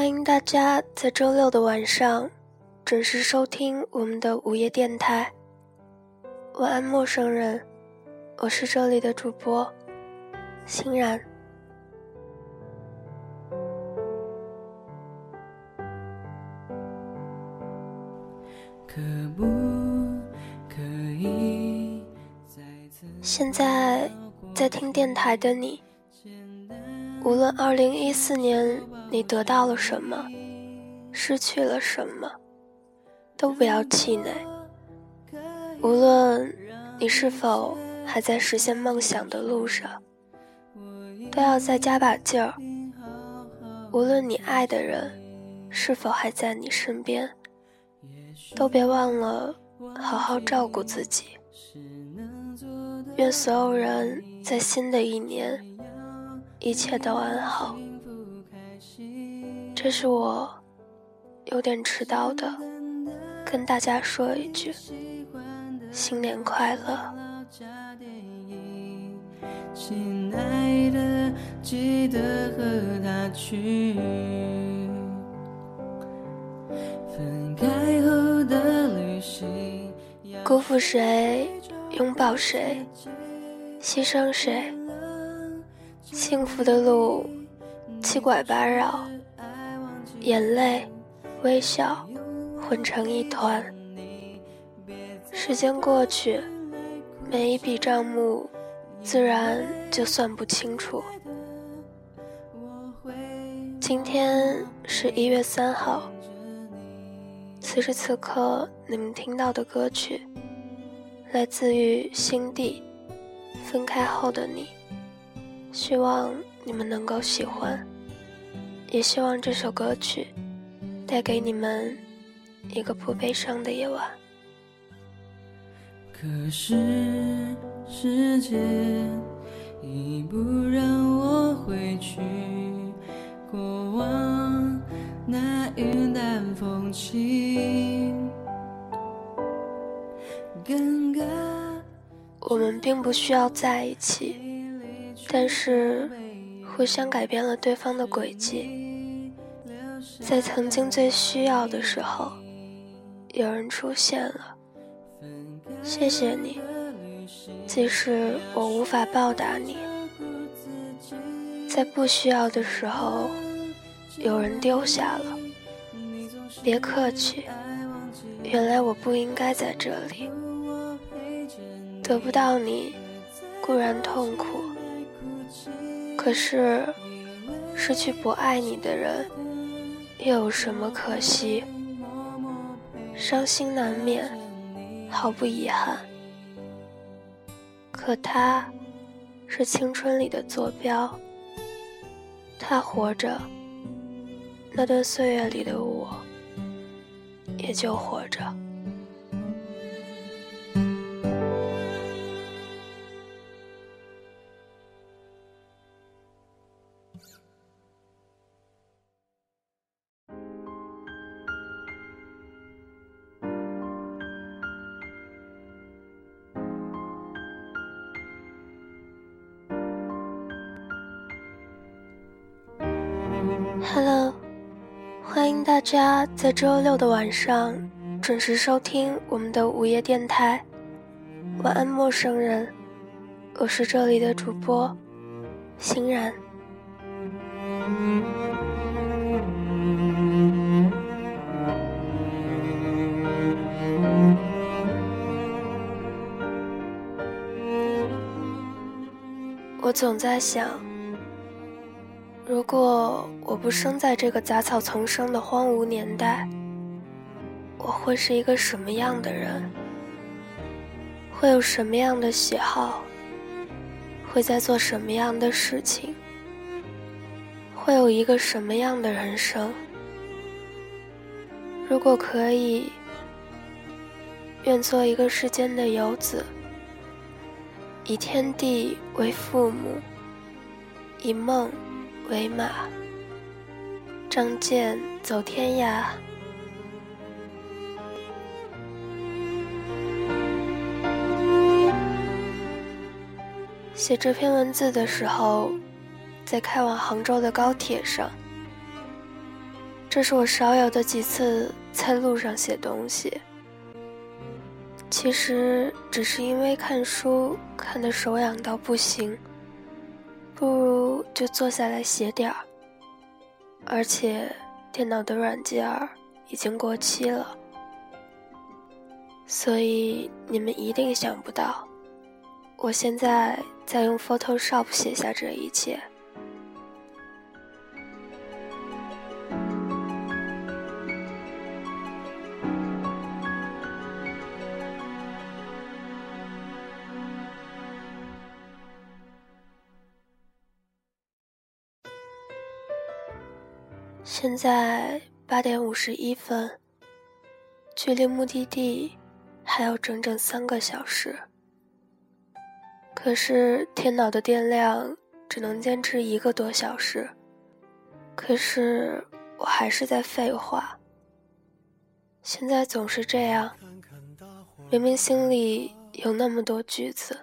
欢迎大家在周六的晚上准时收听我们的午夜电台。晚安，陌生人，我是这里的主播欣然。可不可以现在在听电台的你，无论二零一四年。你得到了什么，失去了什么，都不要气馁。无论你是否还在实现梦想的路上，都要再加把劲儿。无论你爱的人是否还在你身边，都别忘了好好照顾自己。愿所有人在新的一年一切都安好。这是我有点迟到的，跟大家说一句，新年快乐。亲爱的，记得和他去。分开后的旅行，辜负谁，拥抱谁，牺牲谁？幸福的路，七拐八绕。眼泪、微笑混成一团。时间过去，每一笔账目自然就算不清楚。今天是一月三号，此时此刻你们听到的歌曲，来自于新地《分开后的你》，希望你们能够喜欢。也希望这首歌曲带给你们一个不悲伤的夜晚。可是时间已不让我回去过往那云淡风轻。我们并不需要在一起，但是。互相改变了对方的轨迹，在曾经最需要的时候，有人出现了。谢谢你，即使我无法报答你，在不需要的时候，有人丢下了。别客气，原来我不应该在这里。得不到你，固然痛苦。可是，失去不爱你的人，又有什么可惜？伤心难免，毫不遗憾。可他，是青春里的坐标。他活着，那段岁月里的我，也就活着。Hello，欢迎大家在周六的晚上准时收听我们的午夜电台。晚安，陌生人，我是这里的主播欣然。我总在想。如果我不生在这个杂草丛生的荒芜年代，我会是一个什么样的人？会有什么样的喜好？会在做什么样的事情？会有一个什么样的人生？如果可以，愿做一个世间的游子，以天地为父母，以梦。为马，仗剑走天涯。写这篇文字的时候，在开往杭州的高铁上，这是我少有的几次在路上写东西。其实只是因为看书看得手痒到不行，不如就坐下来写点儿。而且电脑的软件儿已经过期了，所以你们一定想不到，我现在在用 Photoshop 写下这一切。现在八点五十一分，距离目的地还有整整三个小时。可是电脑的电量只能坚持一个多小时。可是我还是在废话。现在总是这样，明明心里有那么多句子，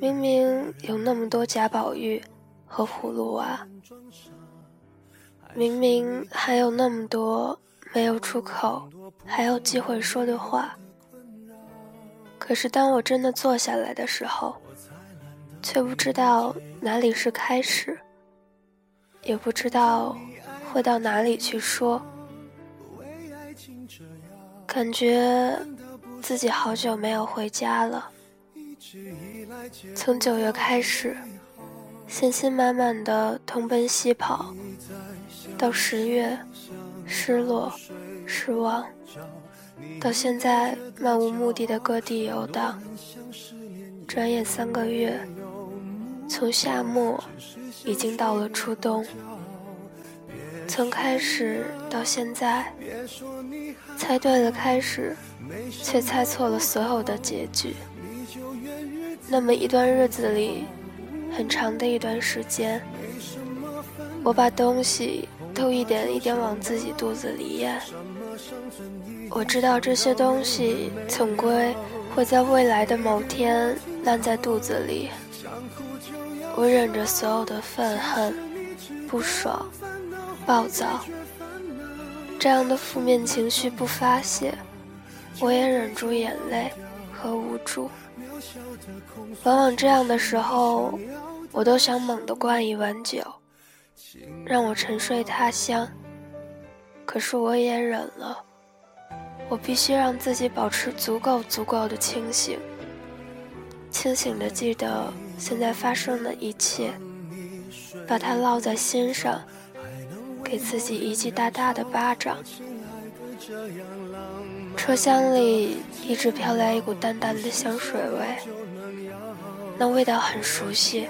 明明有那么多贾宝玉和葫芦娃。明明还有那么多没有出口、还有机会说的话，可是当我真的坐下来的时候，却不知道哪里是开始，也不知道会到哪里去说，感觉自己好久没有回家了。从九月开始，信心满满的东奔西跑。到十月，失落、失望，到现在漫无目的的各地游荡。转眼三个月，从夏末已经到了初冬。从开始到现在，猜对了开始，却猜错了所有的结局。那么一段日子里，很长的一段时间，我把东西。都一点一点往自己肚子里咽。我知道这些东西总归会在未来的某天烂在肚子里。我忍着所有的愤恨、不爽、暴躁，这样的负面情绪不发泄，我也忍住眼泪和无助。往往这样的时候，我都想猛地灌一碗酒。让我沉睡他乡，可是我也忍了。我必须让自己保持足够足够的清醒，清醒的记得现在发生的一切，把它烙在心上，给自己一记大大的巴掌。车厢里一直飘来一股淡淡的香水味，那味道很熟悉。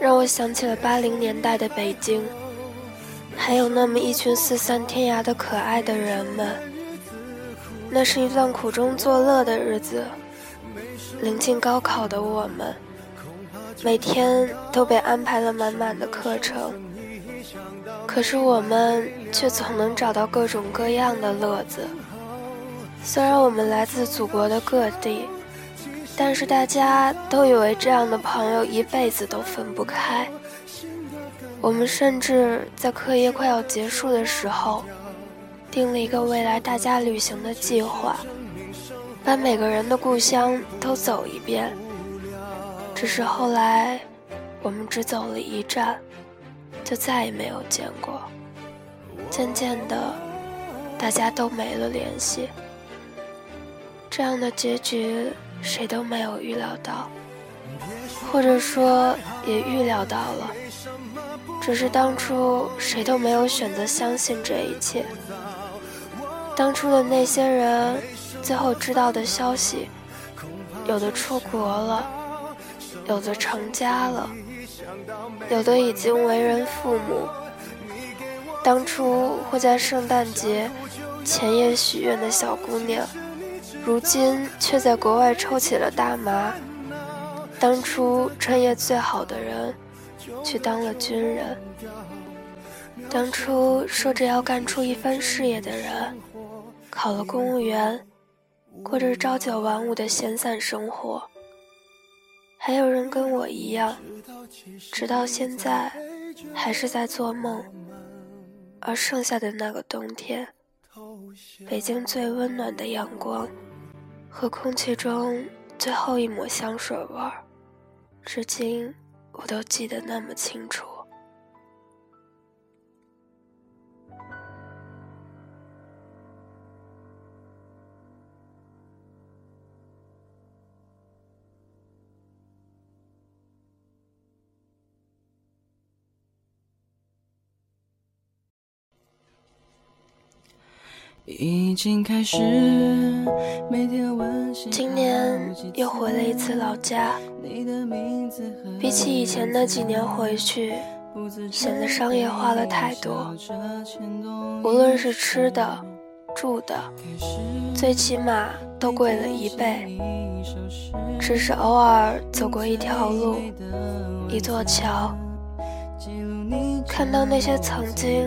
让我想起了八零年代的北京，还有那么一群四散天涯的可爱的人们。那是一段苦中作乐的日子。临近高考的我们，每天都被安排了满满的课程，可是我们却总能找到各种各样的乐子。虽然我们来自祖国的各地。但是大家都以为这样的朋友一辈子都分不开。我们甚至在课业快要结束的时候，定了一个未来大家旅行的计划，把每个人的故乡都走一遍。只是后来，我们只走了一站，就再也没有见过。渐渐的，大家都没了联系。这样的结局。谁都没有预料到，或者说也预料到了，只是当初谁都没有选择相信这一切。当初的那些人，最后知道的消息，有的出国了，有的成家了，有的已经为人父母。当初会在圣诞节前夜许愿的小姑娘。如今却在国外抽起了大麻。当初专业最好的人，去当了军人。当初说着要干出一番事业的人，考了公务员，过着朝九晚五的闲散生活。还有人跟我一样，直到现在，还是在做梦。而剩下的那个冬天，北京最温暖的阳光和空气中最后一抹香水味儿，至今我都记得那么清楚。已经开始今年又回了一次老家，比起以前那几年回去，显得商业化了太多。无论是吃的、住的，最起码都贵了一倍。只是偶尔走过一条路、一座桥，看到那些曾经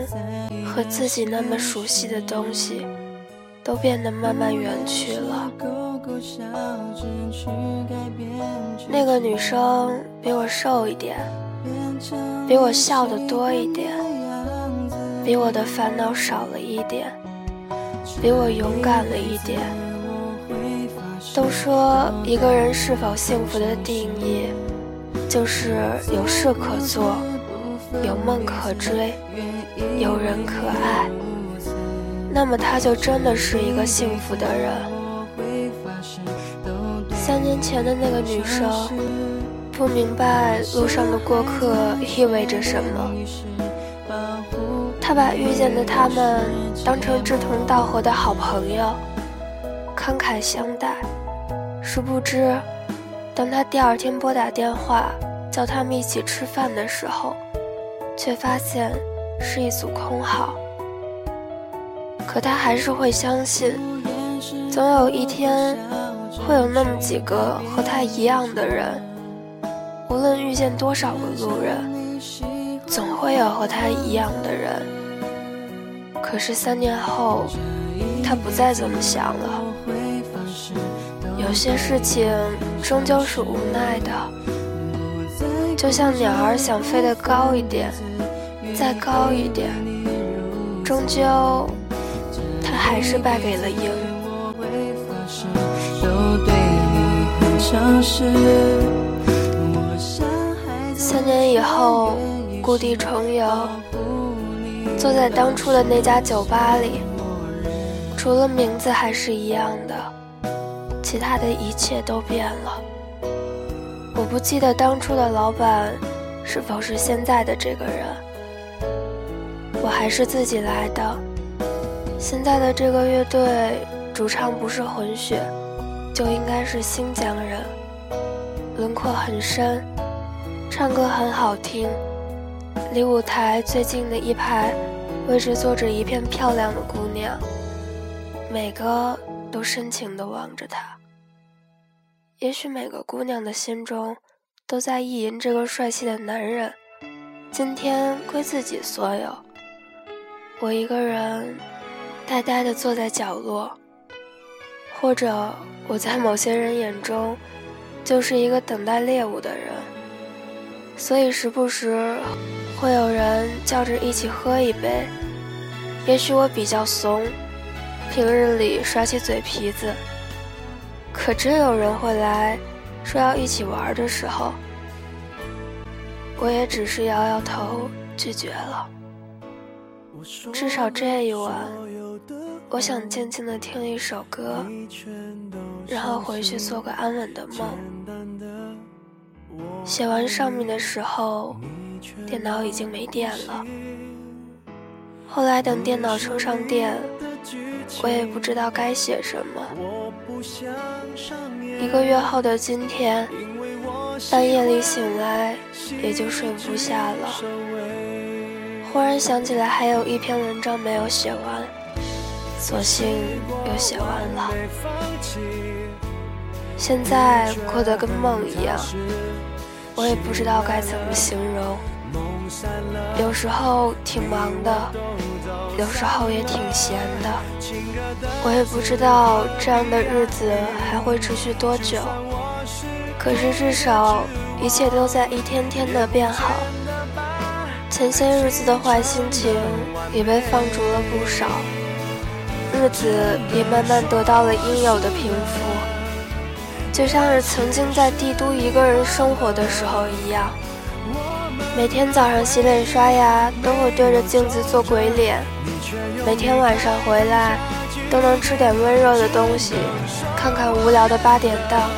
和自己那么熟悉的东西。都变得慢慢远去了。那个女生比我瘦一点，比我笑的多一点，比我的烦恼少了一点，比我勇敢了一点。都说一个人是否幸福的定义，就是有事可做，有梦可追，有人可爱。那么他就真的是一个幸福的人。三年前的那个女生不明白路上的过客意味着什么，她把遇见的他们当成志同道合的好朋友，慷慨相待。殊不知，当他第二天拨打电话叫他们一起吃饭的时候，却发现是一组空号。可他还是会相信，总有一天会有那么几个和他一样的人。无论遇见多少个路人，总会有和他一样的人。可是三年后，他不再这么想了。有些事情终究是无奈的，就像鸟儿想飞得高一点，再高一点，终究。还是败给了鹰。三年以后，故地重游，坐在当初的那家酒吧里，除了名字还是一样的，其他的一切都变了。我不记得当初的老板是否是现在的这个人，我还是自己来的。现在的这个乐队主唱不是混血，就应该是新疆人，轮廓很深，唱歌很好听。离舞台最近的一排位置坐着一片漂亮的姑娘，每个都深情地望着他。也许每个姑娘的心中都在意淫这个帅气的男人，今天归自己所有。我一个人。呆呆地坐在角落，或者我在某些人眼中就是一个等待猎物的人，所以时不时会有人叫着一起喝一杯。也许我比较怂，平日里耍起嘴皮子，可真有人会来说要一起玩的时候，我也只是摇摇头拒绝了。至少这一晚。我想静静的听一首歌，然后回去做个安稳的梦。写完上面的时候，电脑已经没电了。后来等电脑充上电，我也不知道该写什么。一个月后的今天，半夜里醒来也就睡不下了。忽然想起来还有一篇文章没有写完。索性又写完了，现在过得跟梦一样，我也不知道该怎么形容。有时候挺忙的，有时候也挺闲的，我也不知道这样的日子还会持续多久。可是至少一切都在一天天的变好。前些日子的坏心情也被放逐了不少，日子也慢慢得到了应有的平复，就像是曾经在帝都一个人生活的时候一样。每天早上洗脸刷牙都会对着镜子做鬼脸，每天晚上回来都能吃点温热的东西，看看无聊的八点档。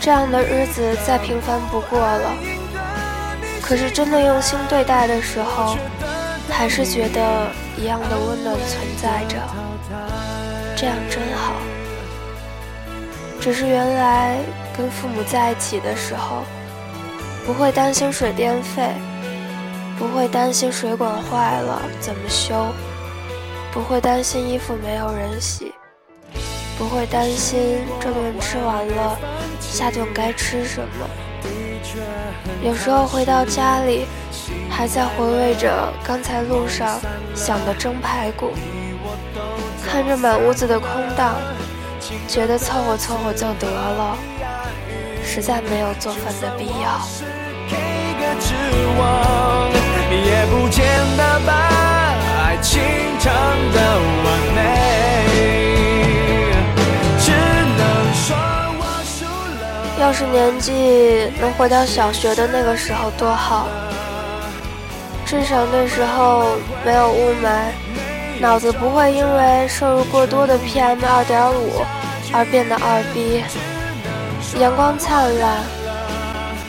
这样的日子再平凡不过了。可是真的用心对待的时候，还是觉得一样的温暖存在着，这样真好。只是原来跟父母在一起的时候，不会担心水电费，不会担心水管坏了怎么修，不会担心衣服没有人洗，不会担心这顿吃完了，下顿该吃什么。有时候回到家里，还在回味着刚才路上想的蒸排骨，看着满屋子的空荡，觉得凑合凑合就得了，实在没有做饭的必要。也不见得把爱情唱得完美。要是年纪能回到小学的那个时候多好，至少那时候没有雾霾，脑子不会因为摄入过多的 PM 二点五而变得二逼。阳光灿烂，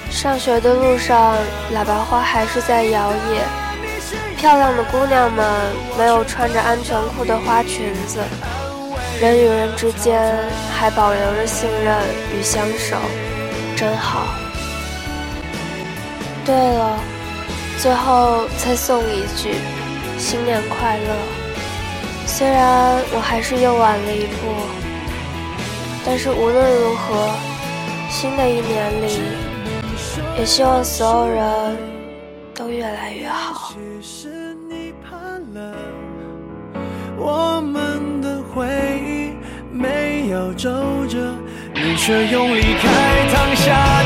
上学的路上喇叭花还是在摇曳，漂亮的姑娘们没有穿着安全裤的花裙子。人与人之间还保留着信任与相守，真好。对了，最后再送一句新年快乐。虽然我还是又晚了一步，但是无论如何，新的一年里，也希望所有人都越来越好。我们的回忆没有皱褶，你却用离开烫下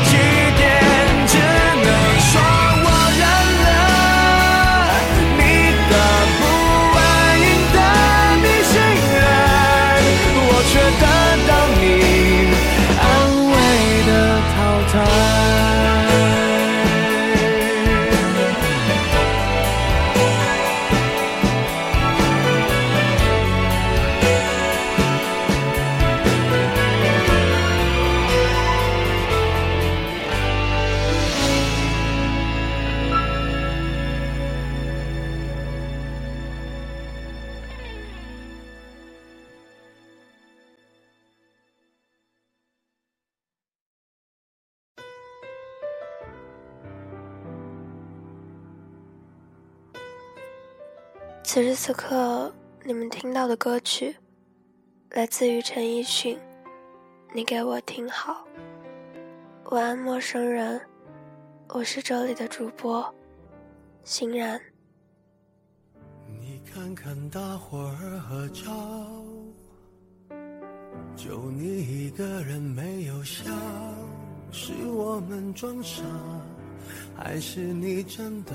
此时此刻，你们听到的歌曲来自于陈奕迅，《你给我听好》。晚安，陌生人，我是这里的主播欣然。你看看大伙儿合照，就你一个人没有笑，是我们装傻，还是你真的？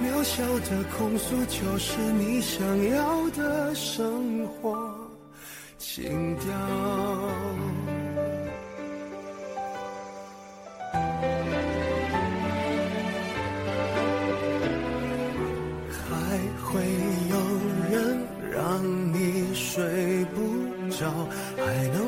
渺小的控诉就是你想要的生活。情调还会有人让你睡不着还能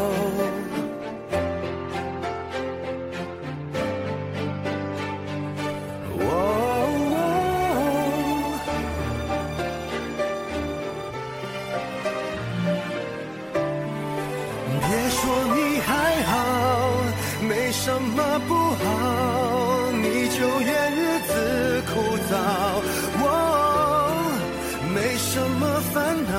什么不好，你就怨日子枯燥。我没什么烦恼，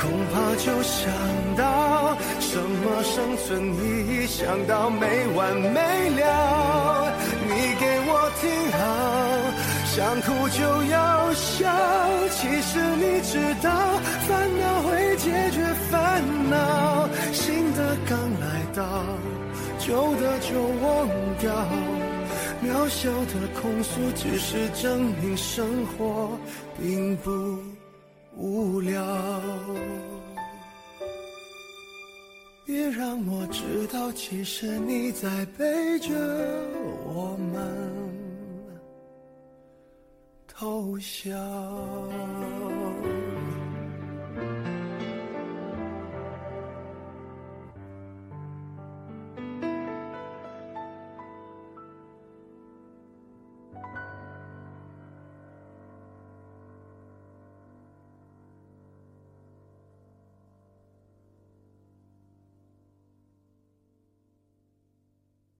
恐怕就想到什么生存意义，想到没完没了。你给我听好，想哭就要笑，其实你知道烦恼。旧的就忘掉。渺小的控诉，只是证明生活并不无聊。别让我知道，其实你在背着我们偷笑。